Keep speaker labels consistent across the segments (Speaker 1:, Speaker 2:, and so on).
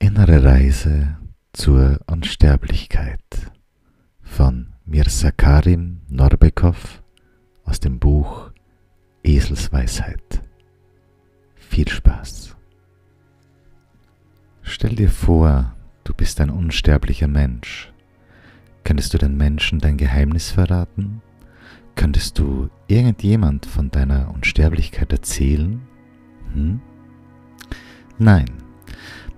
Speaker 1: Innere Reise zur Unsterblichkeit von Mirza Karim Norbekov aus dem Buch Eselsweisheit. Viel Spaß. Stell dir vor, du bist ein unsterblicher Mensch. Könntest du den Menschen dein Geheimnis verraten? Könntest du irgendjemand von deiner Unsterblichkeit erzählen? Hm? Nein,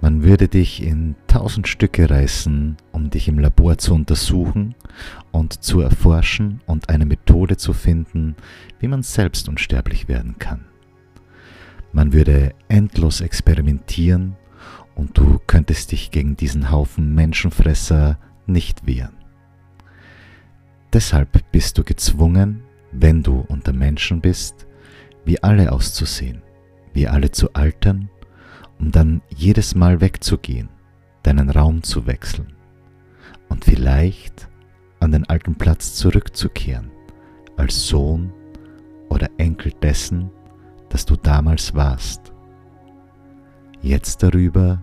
Speaker 1: man würde dich in tausend Stücke reißen, um dich im Labor zu untersuchen und zu erforschen und eine Methode zu finden, wie man selbst unsterblich werden kann. Man würde endlos experimentieren und du könntest dich gegen diesen Haufen Menschenfresser nicht wehren. Deshalb bist du gezwungen, wenn du unter Menschen bist, wie alle auszusehen, wie alle zu altern um dann jedes Mal wegzugehen, deinen Raum zu wechseln und vielleicht an den alten Platz zurückzukehren, als Sohn oder Enkel dessen, das du damals warst. Jetzt darüber,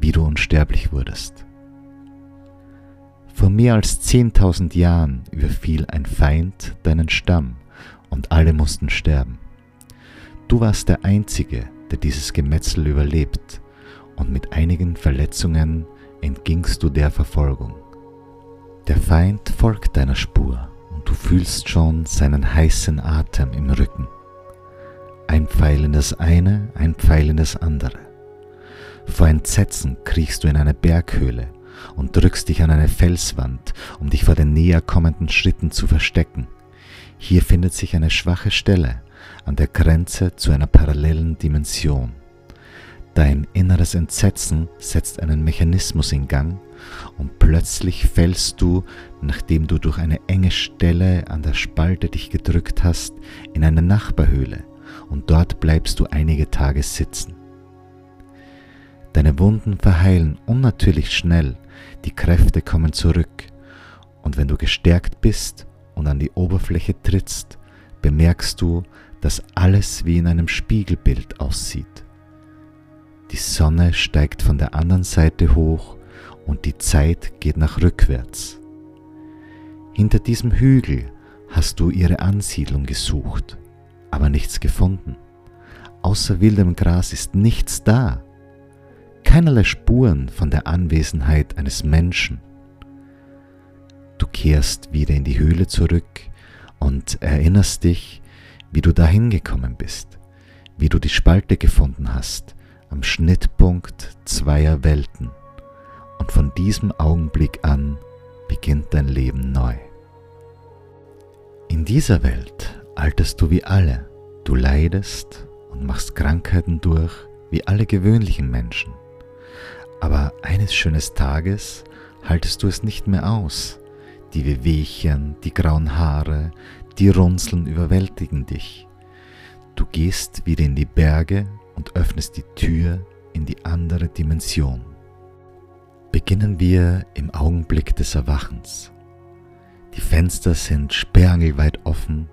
Speaker 1: wie du unsterblich wurdest. Vor mehr als 10.000 Jahren überfiel ein Feind deinen Stamm und alle mussten sterben. Du warst der Einzige, der dieses Gemetzel überlebt, und mit einigen Verletzungen entgingst du der Verfolgung. Der Feind folgt deiner Spur und du fühlst schon seinen heißen Atem im Rücken. Ein Pfeil in das eine, ein Pfeil in das andere. Vor Entsetzen kriechst du in eine Berghöhle und drückst dich an eine Felswand, um dich vor den näher kommenden Schritten zu verstecken. Hier findet sich eine schwache Stelle, an der Grenze zu einer parallelen Dimension. Dein inneres Entsetzen setzt einen Mechanismus in Gang und plötzlich fällst du, nachdem du durch eine enge Stelle an der Spalte dich gedrückt hast, in eine Nachbarhöhle und dort bleibst du einige Tage sitzen. Deine Wunden verheilen unnatürlich schnell, die Kräfte kommen zurück und wenn du gestärkt bist und an die Oberfläche trittst, bemerkst du, dass alles wie in einem Spiegelbild aussieht. Die Sonne steigt von der anderen Seite hoch und die Zeit geht nach rückwärts. Hinter diesem Hügel hast du ihre Ansiedlung gesucht, aber nichts gefunden. Außer wildem Gras ist nichts da. Keinerlei Spuren von der Anwesenheit eines Menschen. Du kehrst wieder in die Höhle zurück und erinnerst dich, wie du dahin gekommen bist, wie du die Spalte gefunden hast, am Schnittpunkt zweier Welten. Und von diesem Augenblick an beginnt dein Leben neu. In dieser Welt alterst du wie alle, du leidest und machst Krankheiten durch wie alle gewöhnlichen Menschen. Aber eines schönes Tages haltest du es nicht mehr aus. Die Wehwehchen, die grauen Haare, die Runzeln überwältigen dich. Du gehst wieder in die Berge und öffnest die Tür in die andere Dimension. Beginnen wir im Augenblick des Erwachens. Die Fenster sind sperrangelweit offen,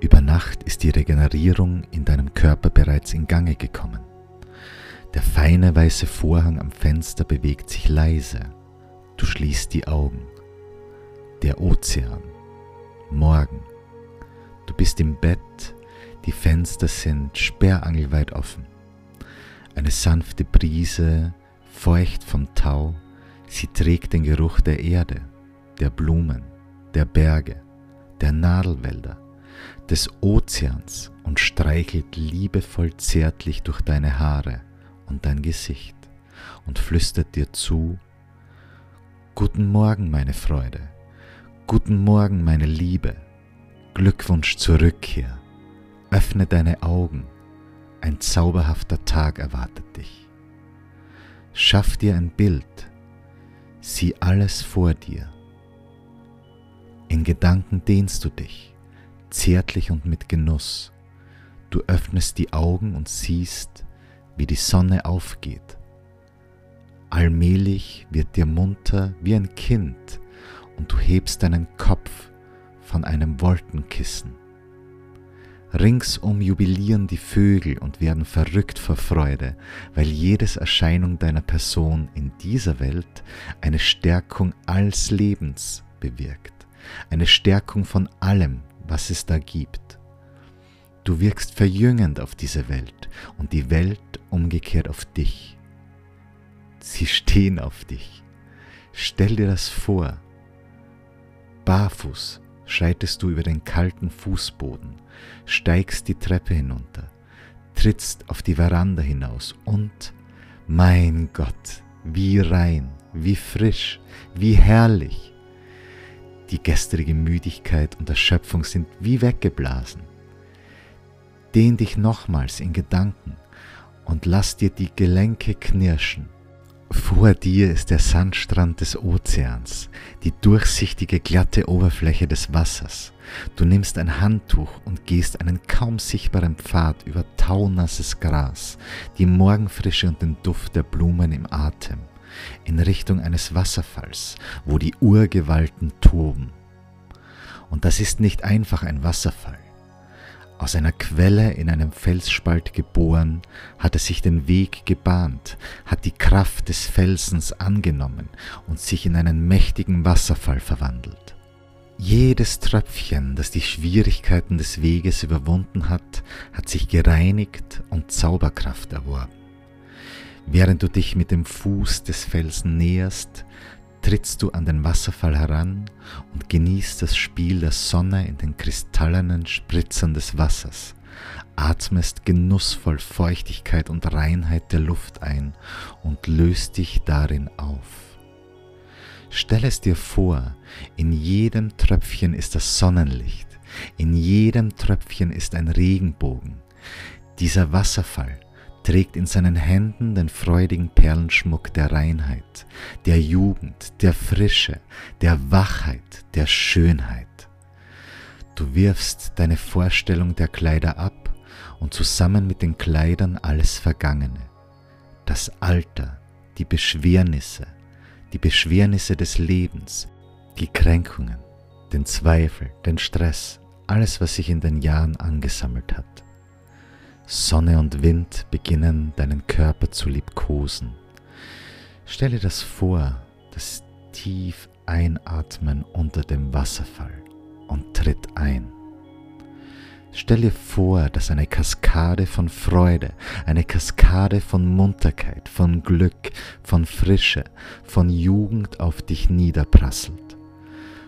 Speaker 1: über Nacht ist die Regenerierung in deinem Körper bereits in Gange gekommen. Der feine weiße Vorhang am Fenster bewegt sich leise. Du schließt die Augen. Der Ozean. Morgen. Du bist im Bett, die Fenster sind sperrangelweit offen. Eine sanfte Brise, feucht vom Tau, sie trägt den Geruch der Erde, der Blumen, der Berge, der Nadelwälder, des Ozeans und streichelt liebevoll zärtlich durch deine Haare und dein Gesicht und flüstert dir zu, Guten Morgen, meine Freude, guten Morgen, meine Liebe, Glückwunsch zur Rückkehr. Öffne deine Augen. Ein zauberhafter Tag erwartet dich. Schaff dir ein Bild. Sieh alles vor dir. In Gedanken dehnst du dich, zärtlich und mit Genuss. Du öffnest die Augen und siehst, wie die Sonne aufgeht. Allmählich wird dir munter wie ein Kind und du hebst deinen Kopf von einem Wolkenkissen. Ringsum jubilieren die Vögel und werden verrückt vor Freude, weil jedes Erscheinung deiner Person in dieser Welt eine Stärkung alls Lebens bewirkt, eine Stärkung von allem, was es da gibt. Du wirkst verjüngend auf diese Welt und die Welt umgekehrt auf dich. Sie stehen auf dich. Stell dir das vor. Barfuß schreitest du über den kalten Fußboden, steigst die Treppe hinunter, trittst auf die Veranda hinaus und, mein Gott, wie rein, wie frisch, wie herrlich. Die gestrige Müdigkeit und Erschöpfung sind wie weggeblasen. Dehn dich nochmals in Gedanken und lass dir die Gelenke knirschen vor dir ist der Sandstrand des Ozeans, die durchsichtige glatte Oberfläche des Wassers. Du nimmst ein Handtuch und gehst einen kaum sichtbaren Pfad über taunasses Gras, die Morgenfrische und den Duft der Blumen im Atem, in Richtung eines Wasserfalls, wo die Urgewalten toben. Und das ist nicht einfach ein Wasserfall. Aus einer Quelle in einem Felsspalt geboren, hat er sich den Weg gebahnt, hat die Kraft des Felsens angenommen und sich in einen mächtigen Wasserfall verwandelt. Jedes Tröpfchen, das die Schwierigkeiten des Weges überwunden hat, hat sich gereinigt und Zauberkraft erworben. Während du dich mit dem Fuß des Felsen näherst, trittst du an den Wasserfall heran und genießt das Spiel der Sonne in den kristallenen Spritzern des Wassers, atmest genussvoll Feuchtigkeit und Reinheit der Luft ein und löst dich darin auf. Stell es dir vor, in jedem Tröpfchen ist das Sonnenlicht, in jedem Tröpfchen ist ein Regenbogen. Dieser Wasserfall trägt in seinen Händen den freudigen Perlenschmuck der Reinheit, der Jugend, der Frische, der Wachheit, der Schönheit. Du wirfst deine Vorstellung der Kleider ab und zusammen mit den Kleidern alles Vergangene, das Alter, die Beschwernisse, die Beschwernisse des Lebens, die Kränkungen, den Zweifel, den Stress, alles, was sich in den Jahren angesammelt hat. Sonne und Wind beginnen deinen Körper zu liebkosen. Stelle das vor, das tief einatmen unter dem Wasserfall und tritt ein. Stell dir vor, dass eine Kaskade von Freude, eine Kaskade von Munterkeit, von Glück, von Frische, von Jugend auf dich niederprasselt.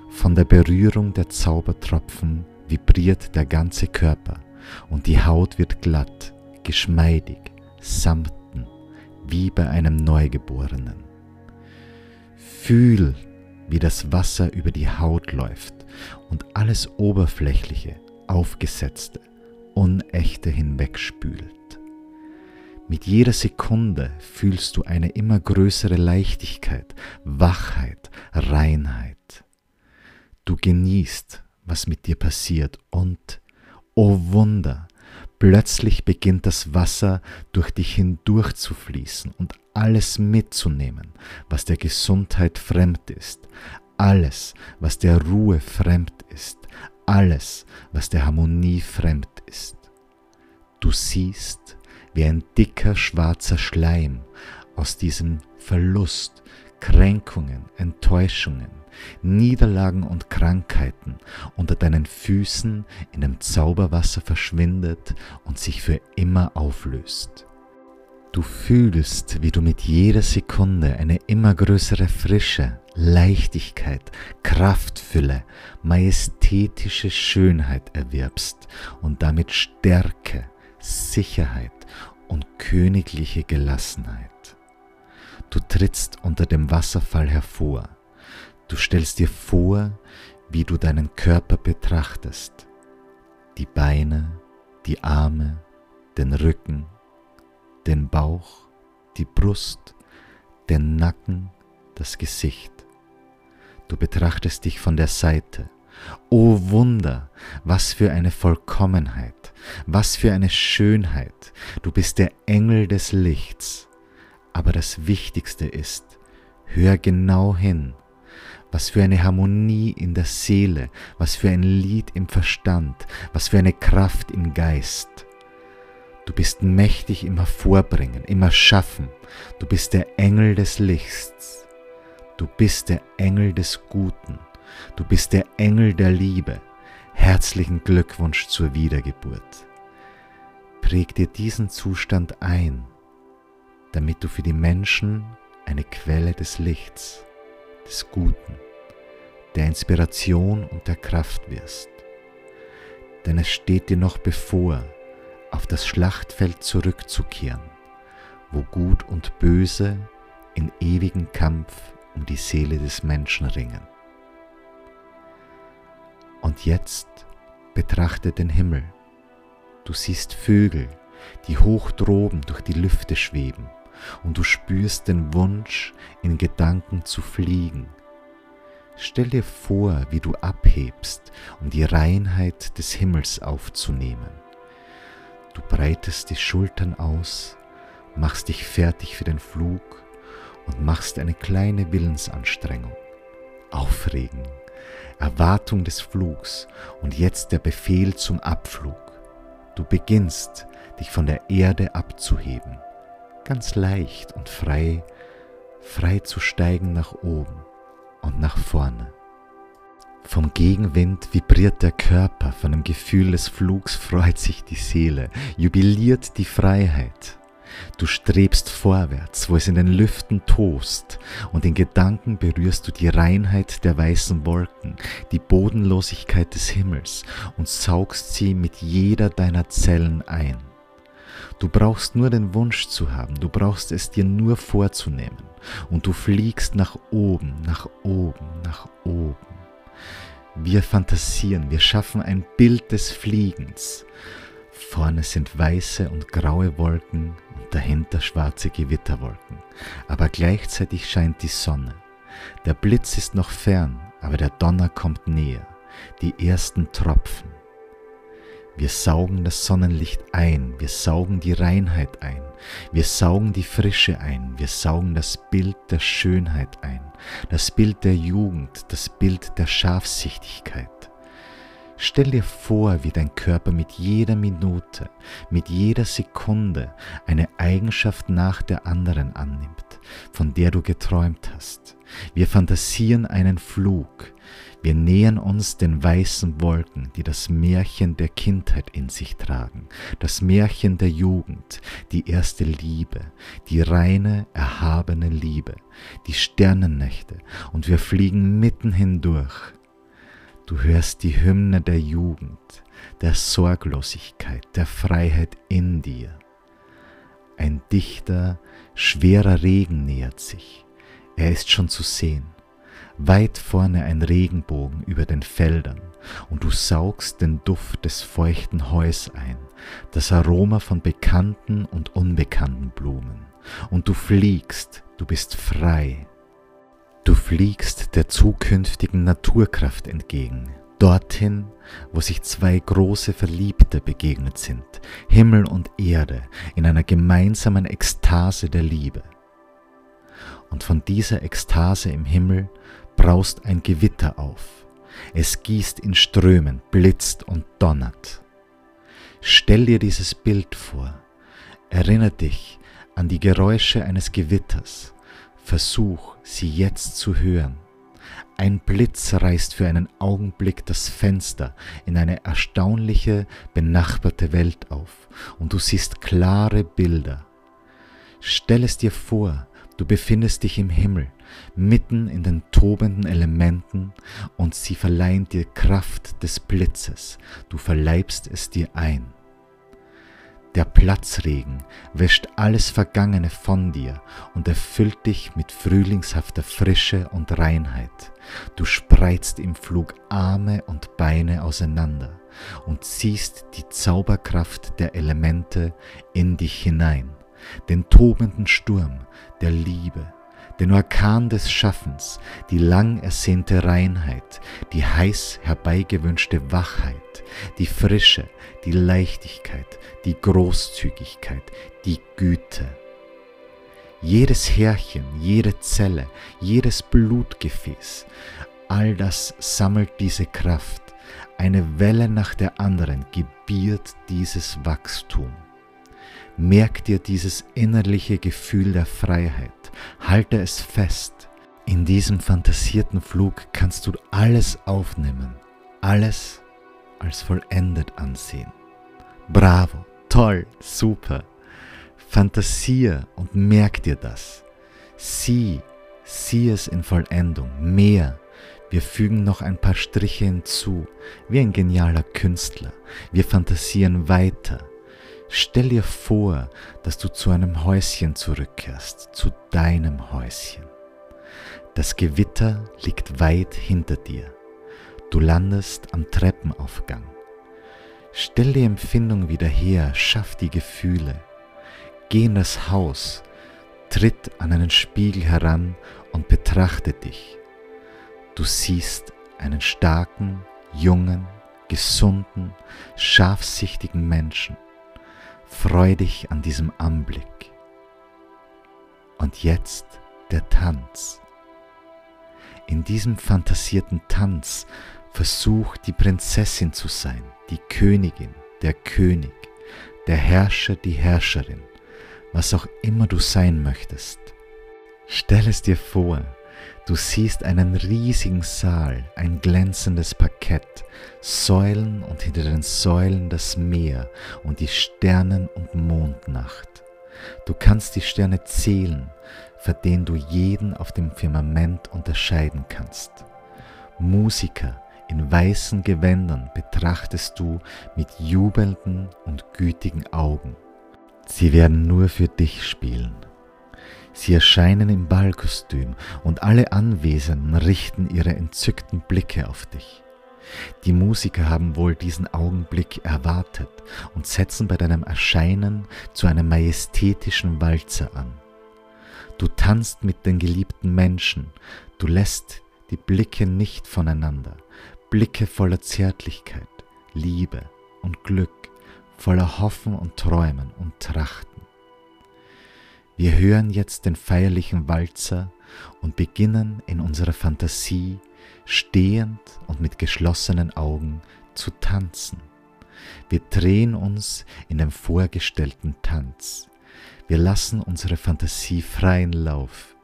Speaker 1: Von der Berührung der Zaubertropfen vibriert der ganze Körper und die Haut wird glatt, geschmeidig, samten, wie bei einem Neugeborenen. Fühl, wie das Wasser über die Haut läuft und alles Oberflächliche, Aufgesetzte, Unechte hinwegspült. Mit jeder Sekunde fühlst du eine immer größere Leichtigkeit, Wachheit, Reinheit. Du genießt, was mit dir passiert und O Wunder! Plötzlich beginnt das Wasser durch dich hindurch zu fließen und alles mitzunehmen, was der Gesundheit fremd ist, alles, was der Ruhe fremd ist, alles, was der Harmonie fremd ist. Du siehst, wie ein dicker schwarzer Schleim aus diesem Verlust, Kränkungen, Enttäuschungen, Niederlagen und Krankheiten unter deinen Füßen in dem Zauberwasser verschwindet und sich für immer auflöst. Du fühlst, wie du mit jeder Sekunde eine immer größere Frische, Leichtigkeit, Kraftfülle, majestätische Schönheit erwirbst und damit Stärke, Sicherheit und königliche Gelassenheit. Du trittst unter dem Wasserfall hervor, Du stellst dir vor, wie du deinen Körper betrachtest. Die Beine, die Arme, den Rücken, den Bauch, die Brust, den Nacken, das Gesicht. Du betrachtest dich von der Seite. O oh Wunder, was für eine Vollkommenheit, was für eine Schönheit. Du bist der Engel des Lichts. Aber das Wichtigste ist, hör genau hin Was für eine Harmonie in der Seele, was für ein Lied im Verstand, was für eine Kraft im Geist. Du bist mächtig im Hervorbringen, im Erschaffen. Du bist der Engel des Lichts. Du bist der Engel des Guten. Du bist der Engel der Liebe. Herzlichen Glückwunsch zur Wiedergeburt. Präg dir diesen Zustand ein, damit du für die Menschen eine Quelle des Lichts, des Guten, der Inspiration und der Kraft wirst. Denn es steht dir noch bevor, auf das Schlachtfeld zurückzukehren, wo Gut und Böse in ewigen Kampf um die Seele des Menschen ringen. Und jetzt betrachte den Himmel. Du siehst Vögel, die hoch droben durch die Lüfte schweben, und du spürst den Wunsch, in Gedanken zu fliegen. Stell dir vor, wie du abhebst, um die Reinheit des Himmels aufzunehmen. Du breitest die Schultern aus, machst dich fertig für den Flug und machst eine kleine Willensanstrengung. Aufregen, Erwartung des Flugs und jetzt der Befehl zum Abflug. Du beginnst, dich von der Erde abzuheben, ganz leicht und frei, frei zu steigen nach oben und nach vorne. Vom Gegenwind vibriert der Körper, von dem Gefühl des Flugs freut sich die Seele, jubiliert die Freiheit. Du strebst vorwärts, wo es in den Lüften tost, und in Gedanken berührst du die Reinheit der weißen Wolken, die Bodenlosigkeit des Himmels und saugst sie mit jeder deiner Zellen ein. Du brauchst nur den Wunsch zu haben, du brauchst es dir nur vorzunehmen, und du fliegst nach oben, nach oben, nach oben. Wir fantasieren, wir schaffen ein Bild des Fliegens. Vorne sind weiße und graue Wolken und dahinter schwarze Gewitterwolken. Aber gleichzeitig scheint die Sonne. Der Blitz ist noch fern, aber der Donner kommt näher. Die ersten Tropfen. Wir saugen das Sonnenlicht ein, wir saugen die Reinheit ein, wir saugen die Frische ein, wir saugen das Bild der Schönheit ein, das Bild der Jugend, das Bild der Scharfsichtigkeit. Stell dir vor, wie dein Körper mit jeder Minute, mit jeder Sekunde eine Eigenschaft nach der anderen annimmt, von der du geträumt hast. Wir fantasieren einen Flug, wir nähern uns den weißen Wolken, die das Märchen der Kindheit in sich tragen, das Märchen der Jugend, die erste Liebe, die reine, erhabene Liebe, die Sternennächte, und wir fliegen mitten hindurch. Du hörst die Hymne der Jugend, der Sorglosigkeit, der Freiheit in dir. Ein dichter, schwerer Regen nähert sich. Er ist schon zu sehen weit vorne ein Regenbogen über den Feldern, und du saugst den Duft des feuchten Heus ein, das Aroma von bekannten und unbekannten Blumen, und du fliegst, du bist frei. Du fliegst der zukünftigen Naturkraft entgegen, dorthin, wo sich zwei große Verliebte begegnet sind, Himmel und Erde, in einer gemeinsamen Ekstase der Liebe. Und von dieser Ekstase im Himmel braust ein Gewitter auf. Es gießt in Strömen, blitzt und donnert. Stell dir dieses Bild vor. Erinnere dich an die Geräusche eines Gewitters. Versuch, sie jetzt zu hören. Ein Blitz reißt für einen Augenblick das Fenster in eine erstaunliche, benachbarte Welt auf und du siehst klare Bilder. Stell es dir vor, du befindest dich im Himmel mitten in den tobenden Elementen und sie verleihen dir Kraft des Blitzes, du verleibst es dir ein. Der Platzregen wäscht alles Vergangene von dir und erfüllt dich mit frühlingshafter Frische und Reinheit. Du spreizt im Flug Arme und Beine auseinander und ziehst die Zauberkraft der Elemente in dich hinein, den tobenden Sturm der Liebe, den Orkan des Schaffens, die lang ersehnte Reinheit, die heiß herbeigewünschte Wachheit, die Frische, die Leichtigkeit, die Großzügigkeit, die Güte. Jedes Härchen, jede Zelle, jedes Blutgefäß, all das sammelt diese Kraft. Eine Welle nach der anderen gebiert dieses Wachstum. Merk dir dieses innerliche Gefühl der Freiheit. Halte es fest. In diesem fantasierten Flug kannst du alles aufnehmen, alles als vollendet ansehen. Bravo, toll, super. Fantasier und merk dir das. Sieh, sieh es in Vollendung, mehr. Wir fügen noch ein paar Striche hinzu, wie ein genialer Künstler. Wir fantasieren weiter. Stell dir vor, dass du zu einem Häuschen zurückkehrst, zu deinem Häuschen. Das Gewitter liegt weit hinter dir. Du landest am Treppenaufgang. Stell die Empfindung wieder her, schaff die Gefühle. Geh in das Haus, tritt an einen Spiegel heran und betrachte dich. Du siehst einen starken, jungen, gesunden, scharfsichtigen Menschen. Freu dich an diesem Anblick. Und jetzt der Tanz. In diesem fantasierten Tanz versuch die Prinzessin zu sein, die Königin, der König, der Herrscher, die Herrscherin was auch immer du sein möchtest. Stell es dir vor, du siehst einen riesigen Saal, ein glänzendes Parkett, Säulen und hinter den Säulen das Meer und die Sternen- und Mondnacht. Du kannst die Sterne zählen, für den du jeden auf dem Firmament unterscheiden kannst. Musiker in weißen Gewändern betrachtest du mit jubelnden und gütigen Augen. Sie werden nur für dich spielen. Sie erscheinen im Ballkostüm und alle Anwesenden richten ihre entzückten Blicke auf dich. Die Musiker haben wohl diesen Augenblick erwartet und setzen bei deinem Erscheinen zu einem majestätischen Walzer an. Du tanzt mit den geliebten Menschen, du lässt die Blicke nicht voneinander, Blicke voller Zärtlichkeit, Liebe und Glück voller Hoffen und Träumen und Trachten. Wir hören jetzt den feierlichen Walzer und beginnen in unserer Fantasie stehend und mit geschlossenen Augen zu tanzen. Wir drehen uns in dem vorgestellten Tanz. Wir lassen unsere Fantasie freien Lauf.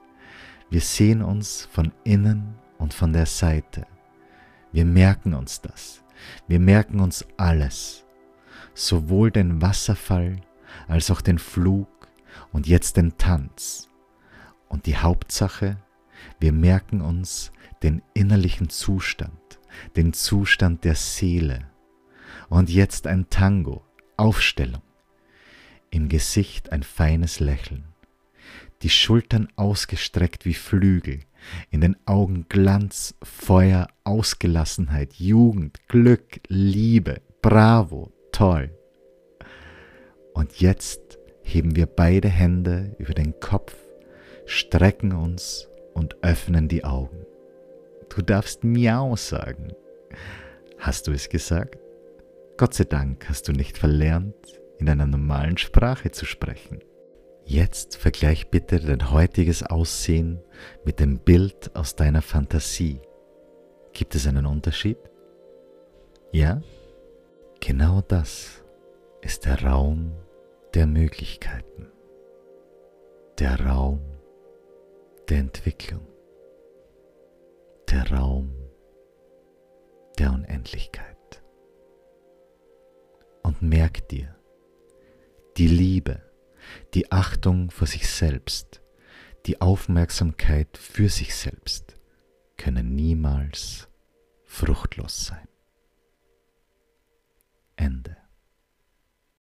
Speaker 1: Wir sehen uns von innen und von der Seite. Wir merken uns das. Wir merken uns alles sowohl den Wasserfall als auch den Flug und jetzt den Tanz. Und die Hauptsache, wir merken uns den innerlichen Zustand, den Zustand der Seele. Und jetzt ein Tango, Aufstellung. Im Gesicht ein feines Lächeln. Die Schultern ausgestreckt wie Flügel, in den Augen Glanz, Feuer, Ausgelassenheit, Jugend, Glück, Liebe, Bravo, toll. Und jetzt heben wir beide Hände über den Kopf, strecken uns und öffnen die Augen. Du darfst Miau sagen. Hast du es gesagt? Gott sei Dank hast du nicht verlernt, in einer normalen Sprache zu sprechen. Jetzt vergleich bitte dein heutiges Aussehen mit dem Bild aus deiner Fantasie. Gibt es einen Unterschied? Ja? Genau das ist der Raum der Möglichkeiten, der Raum der Entwicklung, der Raum der Unendlichkeit. Und merk dir, die Liebe, die Achtung vor sich selbst, die Aufmerksamkeit für sich selbst können niemals fruchtlos sein.